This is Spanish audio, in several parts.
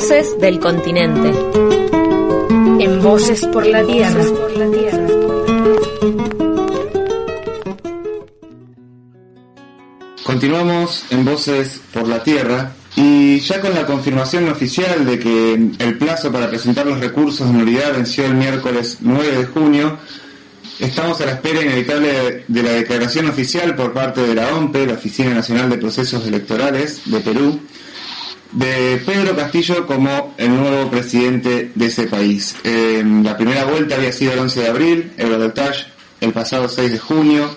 Voces del continente. En Voces por la Tierra. Continuamos en Voces por la Tierra y ya con la confirmación oficial de que el plazo para presentar los recursos de nulidad venció el miércoles 9 de junio, estamos a la espera inevitable de la declaración oficial por parte de la OMPE, la Oficina Nacional de Procesos Electorales de Perú, de Pedro Castillo como el nuevo presidente de ese país. la primera vuelta había sido el 11 de abril, Eurodetage el pasado 6 de junio.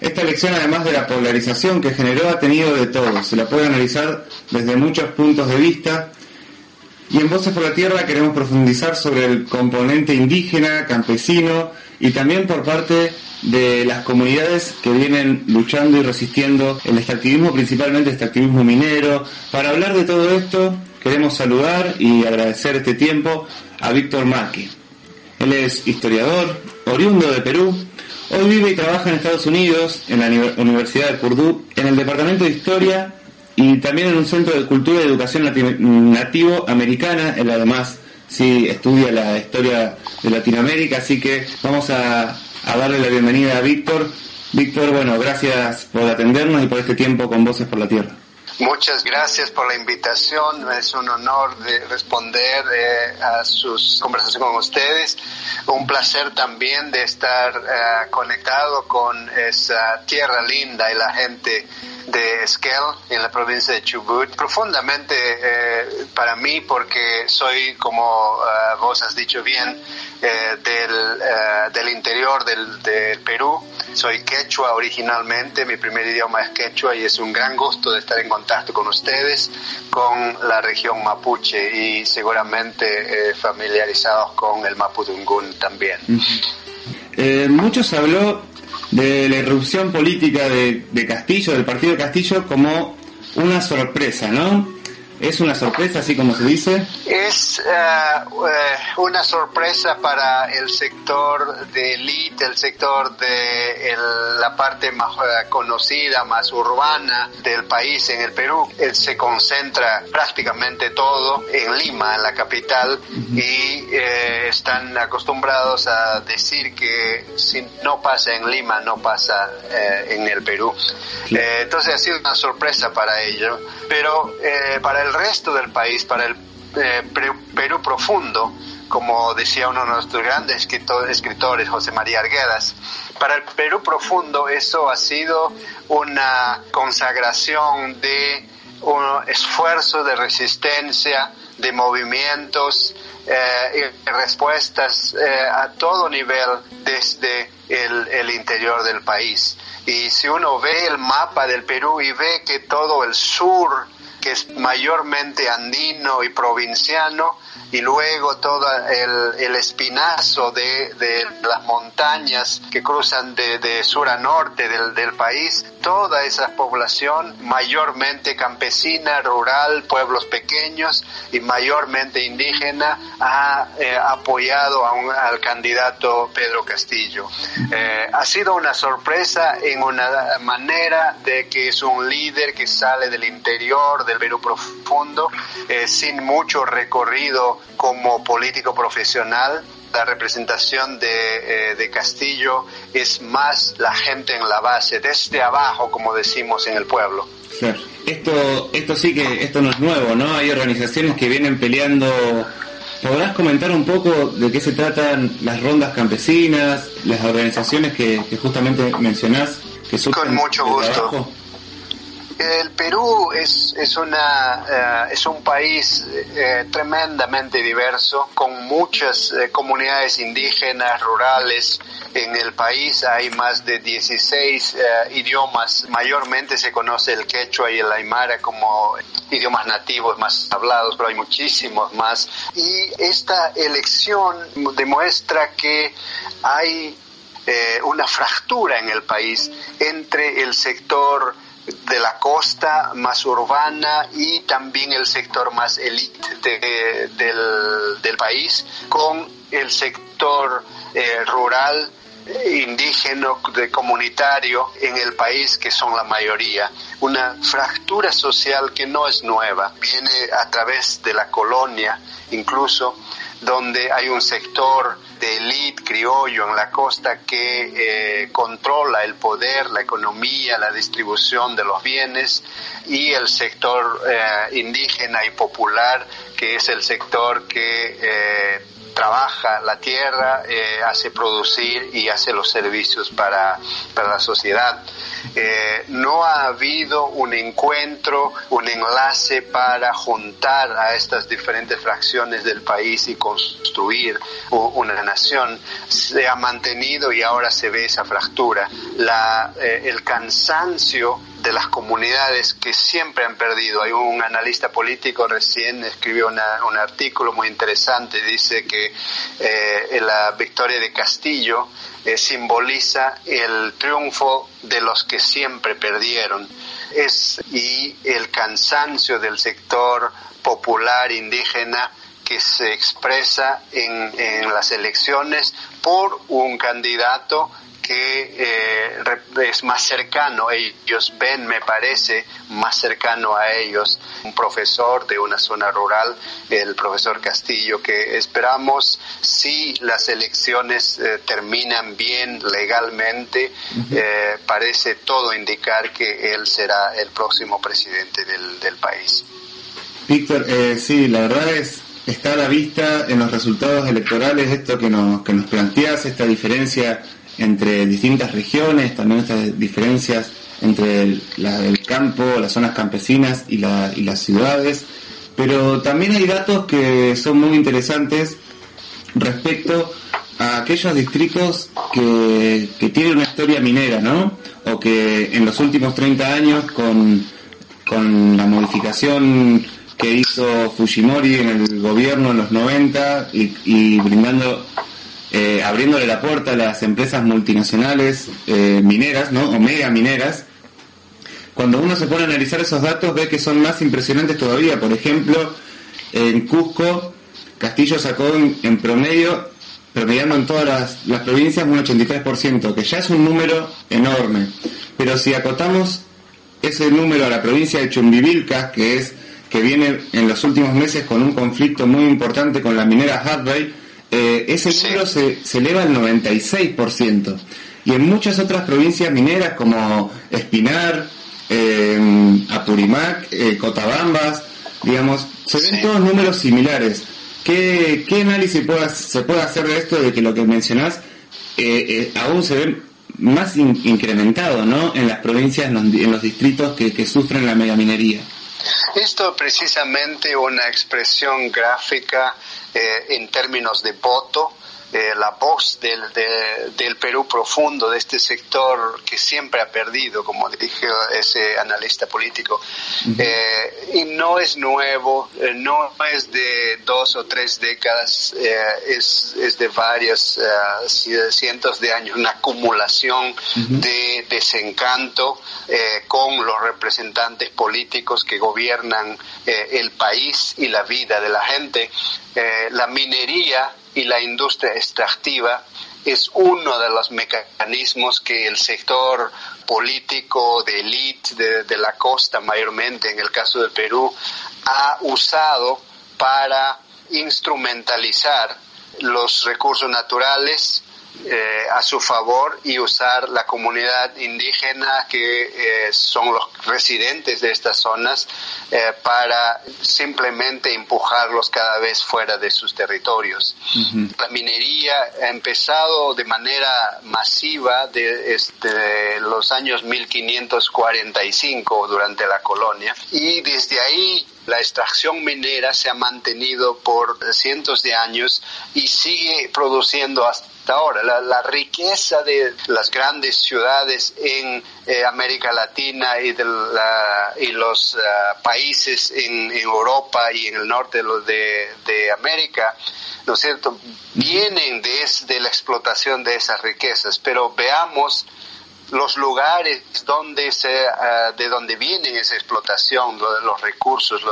Esta elección, además de la polarización que generó, ha tenido de todo. Se la puede analizar desde muchos puntos de vista. Y en Voces por la Tierra queremos profundizar sobre el componente indígena, campesino y también por parte de las comunidades que vienen luchando y resistiendo el extractivismo, principalmente el extractivismo minero. Para hablar de todo esto, queremos saludar y agradecer este tiempo a Víctor Maki. Él es historiador, oriundo de Perú. Hoy vive y trabaja en Estados Unidos, en la Universidad de Purdue, en el Departamento de Historia y también en un centro de cultura y educación nativo americana. Él además sí estudia la historia de Latinoamérica, así que vamos a a darle la bienvenida a Víctor. Víctor, bueno, gracias por atendernos y por este tiempo con Voces por la Tierra. Muchas gracias por la invitación. Es un honor de responder eh, a sus conversaciones con ustedes. Un placer también de estar eh, conectado con esa tierra linda y la gente de Esquel en la provincia de Chubut. Profundamente eh, para mí porque soy, como vos has dicho bien, del, del, interior del, del Perú. Soy quechua originalmente, mi primer idioma es quechua y es un gran gusto de estar en contacto con ustedes, con la región mapuche y seguramente eh, familiarizados con el mapudungún también. Eh, muchos habló de la irrupción política de, de Castillo, del partido Castillo, como una sorpresa, ¿no? ¿Es una sorpresa, así como se dice? Es eh, eh, una sorpresa para el sector de elite, el sector de la parte más eh, conocida, más urbana del país en el Perú. se concentra prácticamente todo en Lima, en la capital, y están acostumbrados a decir que si no pasa en Lima, no pasa en el Perú. entonces ha sido una sorpresa para ellos, pero para el el resto del país, para el eh, Perú profundo, como decía uno de nuestros grandes escritores, José María Arguedas. Para el Perú profundo eso ha sido una consagración de un esfuerzo de resistencia, de movimientos eh, y respuestas eh, a todo nivel desde el, el interior del país. Y si uno ve el mapa del Perú y ve que todo el sur, que es mayormente andino y provinciano, y luego todo el, espinazo de, las montañas que cruzan de, sur a norte del, del, país, toda esa población mayormente campesina, rural, pueblos pequeños y mayormente indígena ha eh, apoyado a al candidato Pedro Castillo. Eh, ha sido una sorpresa en una manera de que es un líder que sale del interior del Perú profundo, eh, sin mucho recorrido como político profesional, la representación de, eh, Castillo es más la gente en la base, desde abajo, como decimos en el pueblo. Esto, esto sí que esto no es nuevo, ¿no? Hay organizaciones que vienen peleando. ¿Podrás comentar un poco de qué se tratan las rondas campesinas, las organizaciones que, justamente mencionás? Que Con mucho gusto. El Perú es, es, una, eh, es un país eh, tremendamente diverso, con muchas eh, comunidades indígenas, rurales. En el país hay más de 16 idiomas. Mayormente se conoce el quechua y el aymara como idiomas nativos más hablados, pero hay muchísimos más. Y esta elección demuestra que hay una fractura en el país entre el sector de la costa más urbana y también el sector más elite del, país con el sector eh, rural indígena, de comunitario en el país que son la mayoría. Una fractura social que no es nueva, viene a través de la colonia incluso, donde hay un sector de élite criollo en la costa que eh, controla el poder, la economía, la distribución de los bienes y el sector eh, indígena y popular que es el sector que eh, trabaja la tierra, eh, hace producir y hace los servicios para, para la sociedad. Eh, no ha habido un encuentro, un enlace para juntar a estas diferentes fracciones del país y construir una nación. Se ha mantenido y ahora se ve esa fractura. Eh, el cansancio de las comunidades que siempre han perdido. Hay un analista político recién escribió un artículo muy interesante, dice que eh, la victoria de Castillo eh, simboliza el triunfo de los que siempre perdieron. Es, y el cansancio del sector popular indígena que se expresa en, en las elecciones por un candidato que eh, es más cercano, ellos ven, me parece, más cercano a ellos, un profesor de una zona rural, el profesor Castillo, que esperamos si las elecciones eh, terminan bien legalmente, eh, parece todo indicar que él será el próximo presidente del, del país. Víctor, sí, la verdad es está a la vista en los resultados electorales esto que nos, que nos planteas, esta diferencia entre distintas regiones, también estas diferencias entre el, campo, las zonas campesinas y, las ciudades, pero también hay datos que son muy interesantes respecto a aquellos distritos que, tienen una historia minera, ¿no? O que en los últimos 30 años con, la modificación que hizo Fujimori en el gobierno en los 90 y, y brindando eh, abriéndole la puerta a las empresas multinacionales eh, mineras, ¿no? O mega mineras. Cuando uno se pone a analizar esos datos ve que son más impresionantes todavía. Por ejemplo, en Cusco, Castillo sacó en, promedio, promediando en todas las, provincias, un 83%, que ya es un número enorme. Pero si acotamos ese número a la provincia de Chumbivilcas, que es que viene en los últimos meses con un conflicto muy importante con la minera Hadley, eh, ese número se, eleva al 96%. Y en muchas otras provincias mineras como Espinar, eh, Apurímac, eh, Cotabambas, digamos, se ven todos números similares. ¿Qué, qué análisis se puede hacer de esto de que lo que mencionás eh, aún se ve más incrementado ¿no? en las provincias, en los, distritos que, que sufren la megaminería? Esto precisamente una expresión gráfica eh, en términos de voto, eh, la voz del, del, Perú profundo, de este sector que siempre ha perdido, como dije ese analista político. Eh, y no es nuevo, no es de dos o tres décadas, es, es, de varios cientos de años, una acumulación de desencanto con los representantes políticos que gobiernan el país y la vida de la gente. Eh, la minería y la industria extractiva es uno de los mecanismos que el sector político de élite de, la costa, mayormente en el caso de Perú, ha usado para instrumentalizar los recursos naturales eh, a su favor y usar la comunidad indígena que eh, son los residentes de estas zonas eh, para simplemente empujarlos cada vez fuera de sus territorios. La minería ha empezado de manera masiva desde este, los años 1545 durante la colonia y desde ahí la extracción minera se ha mantenido por cientos de años y sigue produciendo hasta ahora. La, riqueza de las grandes ciudades en eh, América Latina y, de y los eh, países en, Europa y en el norte de, de América, ¿no es cierto?, vienen de, de la explotación de esas riquezas, pero veamos los lugares donde se, ah, de donde viene esa explotación, los recursos,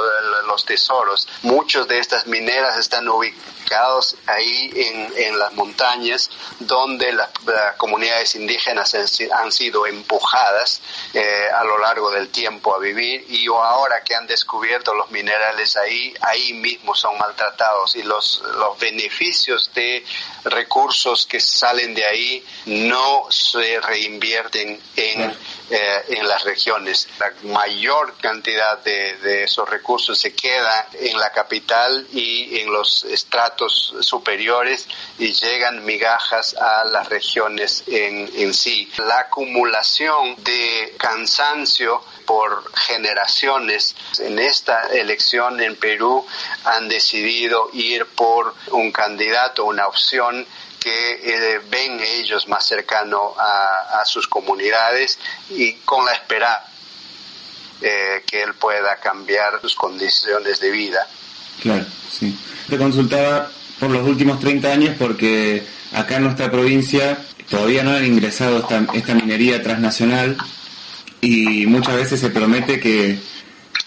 los tesoros. Muchos de estas mineras están ubicados ahí en, en las montañas donde las, comunidades indígenas han, sido empujadas eh, a lo largo del tiempo a vivir y ahora que han descubierto los minerales ahí, ahí mismo son maltratados y los, los beneficios de recursos que salen de ahí no se reinvierten en, eh, en las regiones. La mayor cantidad de, de, esos recursos se queda en la capital y en los estratos superiores y llegan migajas a las regiones en, en sí. La acumulación de cansancio por generaciones en esta elección en Perú han decidido ir por un candidato, una opción que eh, ven ellos más cercano a, sus comunidades y con la esperanza eh, que él pueda cambiar sus condiciones de vida. Claro, sí. Te consultaba por los últimos 30 años porque acá en nuestra provincia todavía no han ingresado esta, esta minería transnacional y muchas veces se promete que,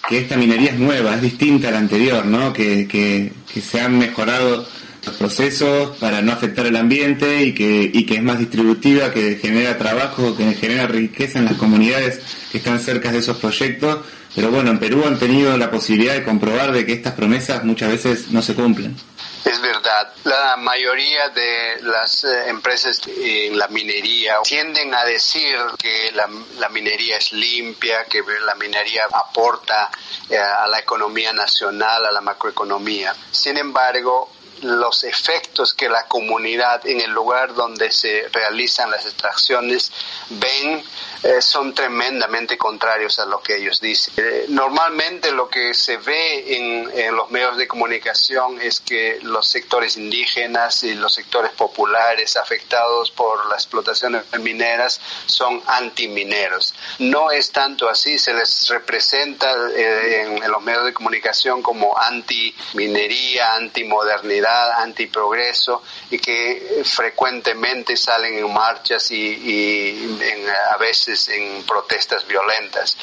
que esta minería es nueva, es distinta a la anterior, ¿no? Que, que, se han mejorado los procesos para no afectar el ambiente y que, y que es más distributiva, que genera trabajo, que genera riqueza en las comunidades que están cerca de esos proyectos. Pero bueno, en Perú han tenido la posibilidad de comprobar de que estas promesas muchas veces no se cumplen. Es verdad, la mayoría de las eh, empresas en la minería tienden a decir que la, minería es limpia, que la minería aporta eh, a la economía nacional, a la macroeconomía. Sin embargo, los efectos que la comunidad en el lugar donde se realizan las extracciones ven eh, son tremendamente contrarios a lo que ellos dicen. Eh, normalmente lo que se ve en, los medios de comunicación es que los sectores indígenas y los sectores populares afectados por las explotaciones mineras son antimineros. No es tanto así, se les representa eh, en, en, los medios de comunicación como anti-minería, anti-modernidad, anti-progreso y que frecuentemente salen en marchas y, y en, a veces en protestas violentas.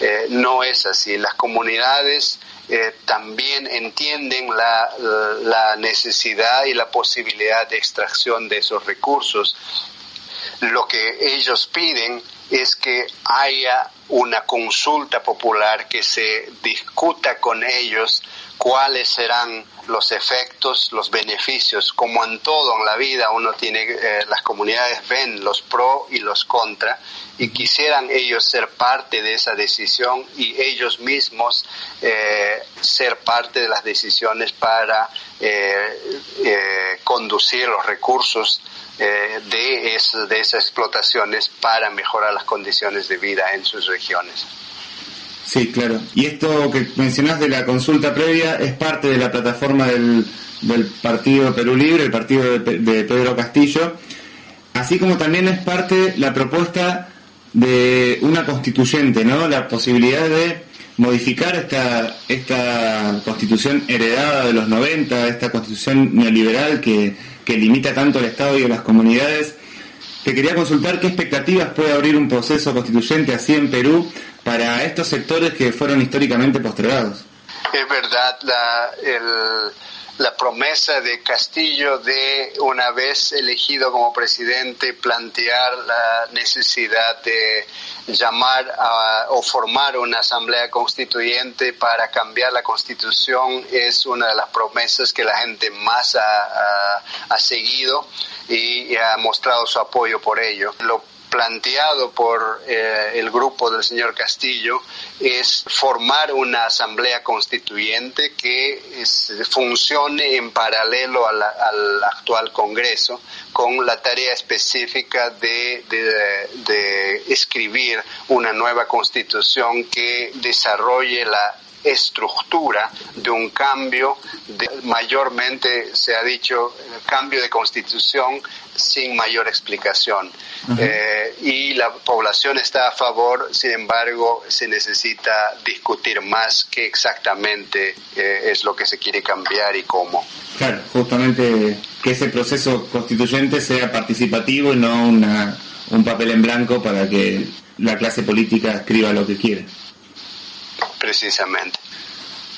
Eh, no es así. Las comunidades eh, también entienden la, la necesidad y la posibilidad de extracción de esos recursos. Lo que ellos piden es que haya una consulta popular que se discuta con ellos cuáles serán los efectos, los beneficios, como en todo en la vida uno tiene, eh, las comunidades ven los pro y los contra y quisieran ellos ser parte de esa decisión y ellos mismos eh, ser parte de las decisiones para eh, conducir los recursos de, de esas explotaciones para mejorar las condiciones de vida en sus regiones. Sí, claro. Y esto que mencionás de la consulta previa es parte de la plataforma del, Partido Perú Libre, el partido de, Pedro Castillo, así como también es parte la propuesta de una constituyente, ¿no? La posibilidad de modificar esta, esta constitución heredada de los 90, esta constitución neoliberal que, que limita tanto al Estado y a las comunidades. Te quería consultar qué expectativas puede abrir un proceso constituyente así en Perú para estos sectores que fueron históricamente postergados. Es verdad, la, la promesa de Castillo de, una vez elegido como presidente, plantear la necesidad de llamar o formar una asamblea constituyente para cambiar la constitución es una de las promesas que la gente más ha, ha seguido y ha mostrado su apoyo por ello. Lo planteado por eh, el grupo del señor Castillo es formar una asamblea constituyente que funcione en paralelo al actual Congreso con la tarea específica de, de escribir una nueva constitución que desarrolle la estructura de un cambio, de, mayormente se ha dicho cambio de constitución sin mayor explicación. Eh, y la población está a favor, sin embargo, se necesita discutir más qué exactamente eh, es lo que se quiere cambiar y cómo. Claro, justamente que ese proceso constituyente sea participativo y no una un papel en blanco para que la clase política escriba lo que quiere. Precisamente.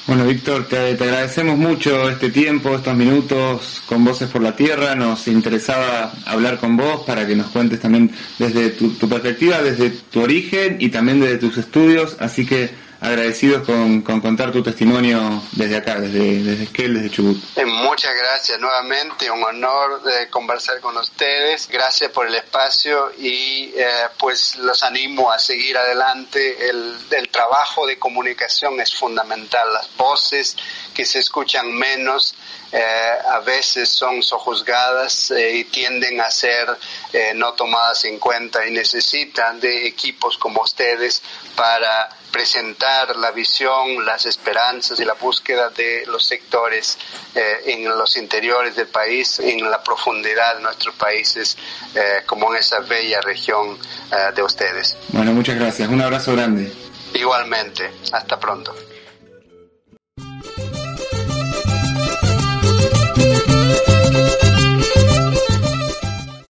Bueno, Víctor, te, agradecemos mucho este tiempo, estos minutos con Voces por la Tierra. Nos interesaba hablar con vos para que nos cuentes también desde tu, tu perspectiva, desde tu origen y también desde tus estudios. Así que agradecidos con, contar tu testimonio desde acá, desde, desde Esquel, desde Chubut. Eh, muchas gracias nuevamente, un honor de conversar con ustedes. Gracias por el espacio y eh, pues los animo a seguir adelante. El, el trabajo de comunicación es fundamental. Las voces que se escuchan menos eh, a veces son sojuzgadas eh, y tienden a ser eh, no tomadas en cuenta y necesitan de equipos como ustedes para presentar la visión, las esperanzas y la búsqueda de los sectores en los interiores del país, en la profundidad de nuestros países, como en esa bella región de ustedes. Bueno, muchas gracias. Un abrazo grande. Igualmente. Hasta pronto.